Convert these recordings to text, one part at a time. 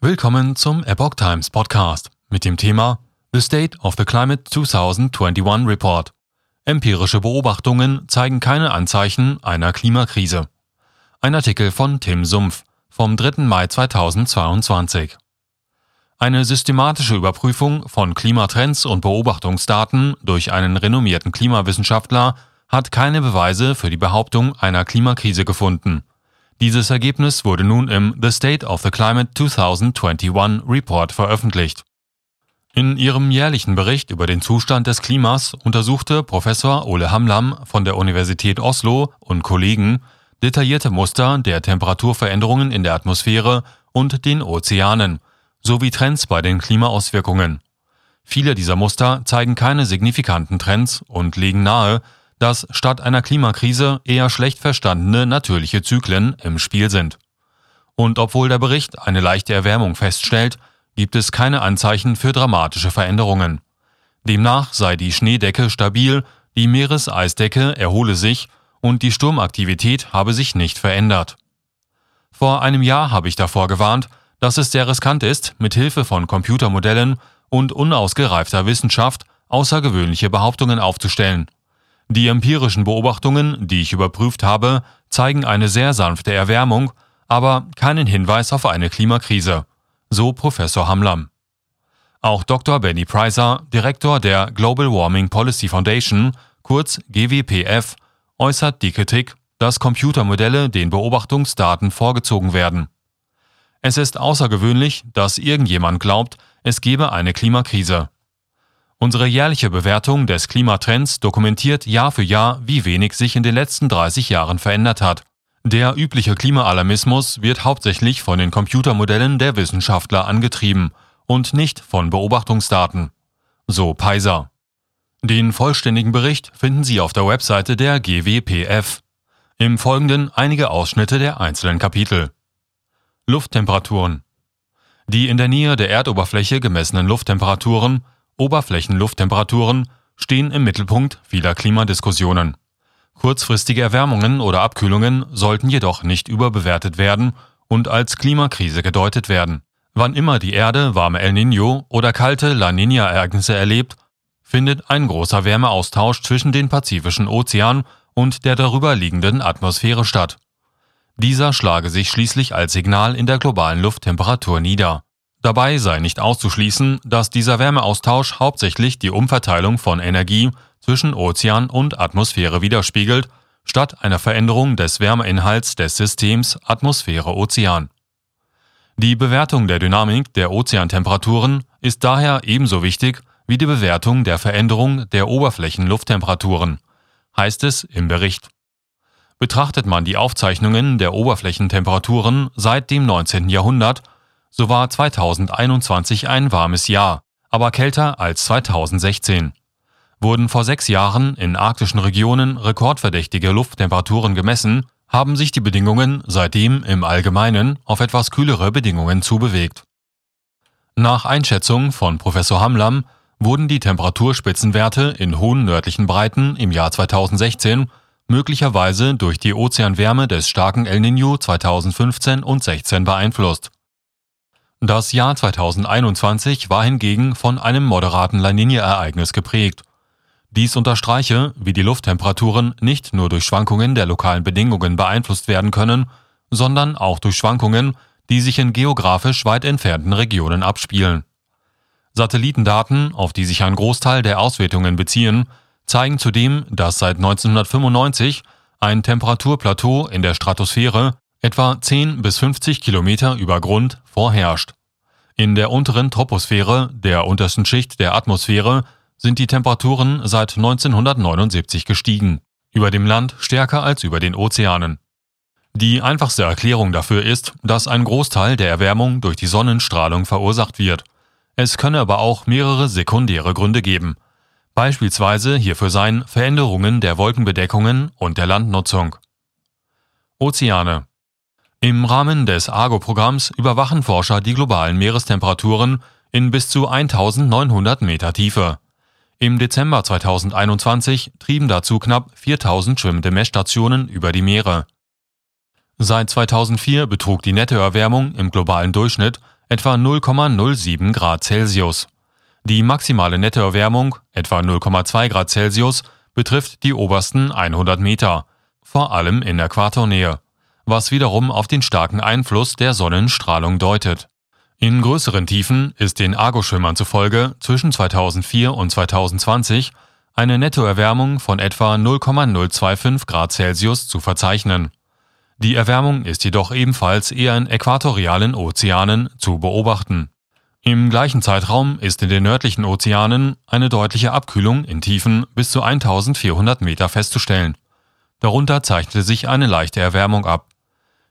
Willkommen zum Epoch Times Podcast mit dem Thema The State of the Climate 2021 Report. Empirische Beobachtungen zeigen keine Anzeichen einer Klimakrise. Ein Artikel von Tim Sumpf vom 3. Mai 2022. Eine systematische Überprüfung von Klimatrends und Beobachtungsdaten durch einen renommierten Klimawissenschaftler hat keine Beweise für die Behauptung einer Klimakrise gefunden. Dieses Ergebnis wurde nun im The State of the Climate 2021 Report veröffentlicht. In ihrem jährlichen Bericht über den Zustand des Klimas untersuchte Professor Ole Hamlam von der Universität Oslo und Kollegen detaillierte Muster der Temperaturveränderungen in der Atmosphäre und den Ozeanen sowie Trends bei den Klimaauswirkungen. Viele dieser Muster zeigen keine signifikanten Trends und legen nahe, dass statt einer Klimakrise eher schlecht verstandene natürliche Zyklen im Spiel sind. Und obwohl der Bericht eine leichte Erwärmung feststellt, gibt es keine Anzeichen für dramatische Veränderungen. Demnach sei die Schneedecke stabil, die Meereseisdecke erhole sich und die Sturmaktivität habe sich nicht verändert. Vor einem Jahr habe ich davor gewarnt, dass es sehr riskant ist, mit Hilfe von Computermodellen und unausgereifter Wissenschaft außergewöhnliche Behauptungen aufzustellen. Die empirischen Beobachtungen, die ich überprüft habe, zeigen eine sehr sanfte Erwärmung, aber keinen Hinweis auf eine Klimakrise, so Professor Hamlam. Auch Dr. Benny Pricer, Direktor der Global Warming Policy Foundation, kurz GWPF, äußert die Kritik, dass Computermodelle den Beobachtungsdaten vorgezogen werden. Es ist außergewöhnlich, dass irgendjemand glaubt, es gebe eine Klimakrise. Unsere jährliche Bewertung des Klimatrends dokumentiert Jahr für Jahr, wie wenig sich in den letzten 30 Jahren verändert hat. Der übliche Klimaalarmismus wird hauptsächlich von den Computermodellen der Wissenschaftler angetrieben und nicht von Beobachtungsdaten. So Peiser. Den vollständigen Bericht finden Sie auf der Webseite der GWPF. Im Folgenden einige Ausschnitte der einzelnen Kapitel. Lufttemperaturen. Die in der Nähe der Erdoberfläche gemessenen Lufttemperaturen Oberflächenlufttemperaturen stehen im Mittelpunkt vieler Klimadiskussionen. Kurzfristige Erwärmungen oder Abkühlungen sollten jedoch nicht überbewertet werden und als Klimakrise gedeutet werden. Wann immer die Erde warme El Niño oder kalte La Niña-Ereignisse erlebt, findet ein großer Wärmeaustausch zwischen den Pazifischen Ozean und der darüber liegenden Atmosphäre statt. Dieser schlage sich schließlich als Signal in der globalen Lufttemperatur nieder. Dabei sei nicht auszuschließen, dass dieser Wärmeaustausch hauptsächlich die Umverteilung von Energie zwischen Ozean und Atmosphäre widerspiegelt, statt einer Veränderung des Wärmeinhalts des Systems Atmosphäre-Ozean. Die Bewertung der Dynamik der Ozeantemperaturen ist daher ebenso wichtig wie die Bewertung der Veränderung der Oberflächenlufttemperaturen, heißt es im Bericht. Betrachtet man die Aufzeichnungen der Oberflächentemperaturen seit dem 19. Jahrhundert so war 2021 ein warmes Jahr, aber kälter als 2016. Wurden vor sechs Jahren in arktischen Regionen rekordverdächtige Lufttemperaturen gemessen, haben sich die Bedingungen seitdem im Allgemeinen auf etwas kühlere Bedingungen zubewegt. Nach Einschätzung von Professor Hamlam wurden die Temperaturspitzenwerte in hohen nördlichen Breiten im Jahr 2016 möglicherweise durch die Ozeanwärme des starken El Niño 2015 und 16 beeinflusst. Das Jahr 2021 war hingegen von einem moderaten La Niña-Ereignis geprägt. Dies unterstreiche, wie die Lufttemperaturen nicht nur durch Schwankungen der lokalen Bedingungen beeinflusst werden können, sondern auch durch Schwankungen, die sich in geografisch weit entfernten Regionen abspielen. Satellitendaten, auf die sich ein Großteil der Auswertungen beziehen, zeigen zudem, dass seit 1995 ein Temperaturplateau in der Stratosphäre etwa 10 bis 50 Kilometer über Grund vorherrscht. In der unteren Troposphäre, der untersten Schicht der Atmosphäre, sind die Temperaturen seit 1979 gestiegen, über dem Land stärker als über den Ozeanen. Die einfachste Erklärung dafür ist, dass ein Großteil der Erwärmung durch die Sonnenstrahlung verursacht wird. Es könne aber auch mehrere sekundäre Gründe geben. Beispielsweise hierfür seien Veränderungen der Wolkenbedeckungen und der Landnutzung. Ozeane im Rahmen des Argo-Programms überwachen Forscher die globalen Meerestemperaturen in bis zu 1900 Meter Tiefe. Im Dezember 2021 trieben dazu knapp 4000 schwimmende Messstationen über die Meere. Seit 2004 betrug die Nettoerwärmung im globalen Durchschnitt etwa 0,07 Grad Celsius. Die maximale Nettoerwärmung, etwa 0,2 Grad Celsius, betrifft die obersten 100 Meter, vor allem in Äquatornähe, was wiederum auf den starken Einfluss der Sonnenstrahlung deutet. In größeren Tiefen ist den Argoschwimmern zufolge zwischen 2004 und 2020 eine Nettoerwärmung von etwa 0,025 Grad Celsius zu verzeichnen. Die Erwärmung ist jedoch ebenfalls eher in äquatorialen Ozeanen zu beobachten. Im gleichen Zeitraum ist in den nördlichen Ozeanen eine deutliche Abkühlung in Tiefen bis zu 1400 Meter festzustellen. Darunter zeichnete sich eine leichte Erwärmung ab.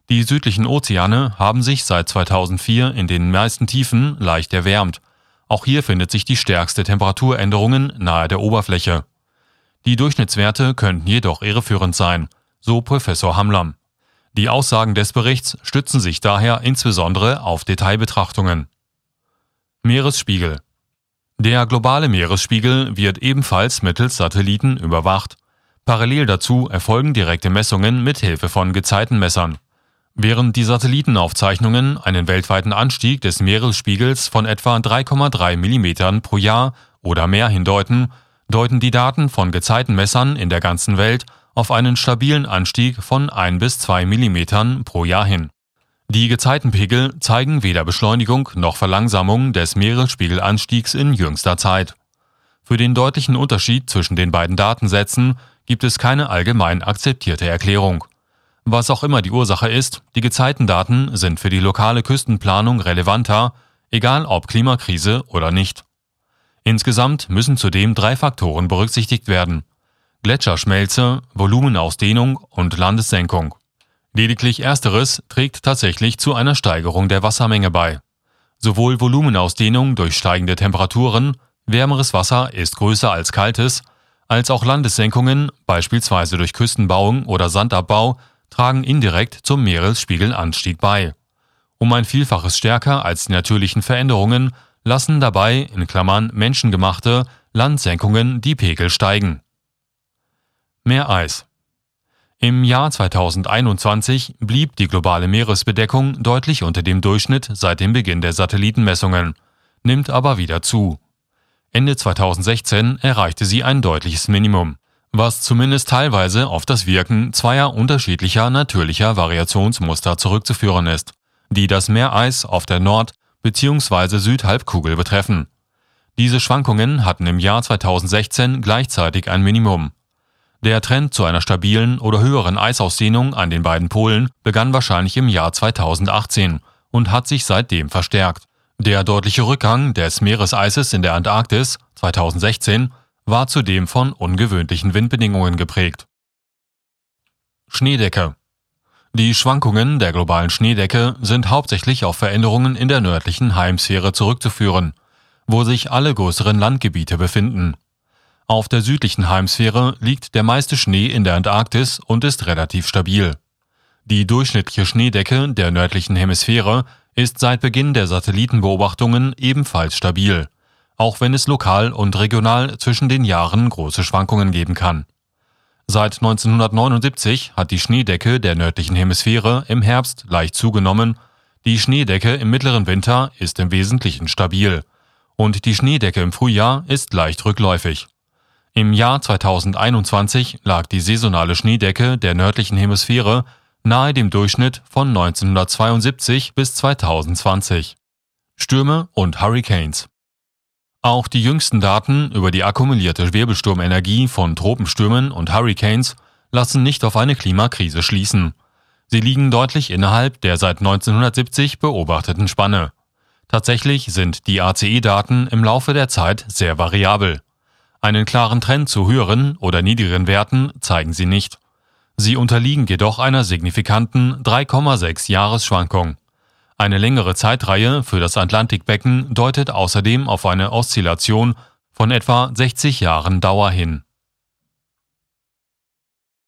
Die südlichen Ozeane haben sich seit 2004 in den meisten Tiefen leicht erwärmt. Auch hier findet sich die stärkste Temperaturänderungen nahe der Oberfläche. Die Durchschnittswerte könnten jedoch irreführend sein, so Professor Hamlam. Die Aussagen des Berichts stützen sich daher insbesondere auf Detailbetrachtungen. Meeresspiegel Der globale Meeresspiegel wird ebenfalls mittels Satelliten überwacht. Parallel dazu erfolgen direkte Messungen mit Hilfe von Gezeitenmessern. Während die Satellitenaufzeichnungen einen weltweiten Anstieg des Meeresspiegels von etwa 3,3 mm pro Jahr oder mehr hindeuten, deuten die Daten von Gezeitenmessern in der ganzen Welt auf einen stabilen Anstieg von 1 bis 2 mm pro Jahr hin. Die Gezeitenpegel zeigen weder Beschleunigung noch Verlangsamung des Meeresspiegelanstiegs in jüngster Zeit. Für den deutlichen Unterschied zwischen den beiden Datensätzen gibt es keine allgemein akzeptierte Erklärung. Was auch immer die Ursache ist, die Gezeitendaten sind für die lokale Küstenplanung relevanter, egal ob Klimakrise oder nicht. Insgesamt müssen zudem drei Faktoren berücksichtigt werden. Gletscherschmelze, Volumenausdehnung und Landessenkung. Lediglich ersteres trägt tatsächlich zu einer Steigerung der Wassermenge bei. Sowohl Volumenausdehnung durch steigende Temperaturen, wärmeres Wasser ist größer als kaltes, als auch Landessenkungen, beispielsweise durch Küstenbauung oder Sandabbau, tragen indirekt zum Meeresspiegelanstieg bei. Um ein Vielfaches stärker als die natürlichen Veränderungen lassen dabei in Klammern menschengemachte Landsenkungen die Pegel steigen. Meereis Im Jahr 2021 blieb die globale Meeresbedeckung deutlich unter dem Durchschnitt seit dem Beginn der Satellitenmessungen, nimmt aber wieder zu. Ende 2016 erreichte sie ein deutliches Minimum was zumindest teilweise auf das Wirken zweier unterschiedlicher natürlicher Variationsmuster zurückzuführen ist, die das Meereis auf der Nord- bzw. Südhalbkugel betreffen. Diese Schwankungen hatten im Jahr 2016 gleichzeitig ein Minimum. Der Trend zu einer stabilen oder höheren Eisausdehnung an den beiden Polen begann wahrscheinlich im Jahr 2018 und hat sich seitdem verstärkt. Der deutliche Rückgang des Meereseises in der Antarktis 2016 war zudem von ungewöhnlichen Windbedingungen geprägt. Schneedecke Die Schwankungen der globalen Schneedecke sind hauptsächlich auf Veränderungen in der nördlichen Heimsphäre zurückzuführen, wo sich alle größeren Landgebiete befinden. Auf der südlichen Heimsphäre liegt der meiste Schnee in der Antarktis und ist relativ stabil. Die durchschnittliche Schneedecke der nördlichen Hemisphäre ist seit Beginn der Satellitenbeobachtungen ebenfalls stabil auch wenn es lokal und regional zwischen den Jahren große Schwankungen geben kann. Seit 1979 hat die Schneedecke der nördlichen Hemisphäre im Herbst leicht zugenommen, die Schneedecke im mittleren Winter ist im Wesentlichen stabil und die Schneedecke im Frühjahr ist leicht rückläufig. Im Jahr 2021 lag die saisonale Schneedecke der nördlichen Hemisphäre nahe dem Durchschnitt von 1972 bis 2020. Stürme und Hurricanes auch die jüngsten Daten über die akkumulierte Wirbelsturmenergie von Tropenstürmen und Hurricanes lassen nicht auf eine Klimakrise schließen. Sie liegen deutlich innerhalb der seit 1970 beobachteten Spanne. Tatsächlich sind die ACE-Daten im Laufe der Zeit sehr variabel. Einen klaren Trend zu höheren oder niedrigeren Werten zeigen sie nicht. Sie unterliegen jedoch einer signifikanten 3,6 Jahresschwankung. Eine längere Zeitreihe für das Atlantikbecken deutet außerdem auf eine Oszillation von etwa 60 Jahren Dauer hin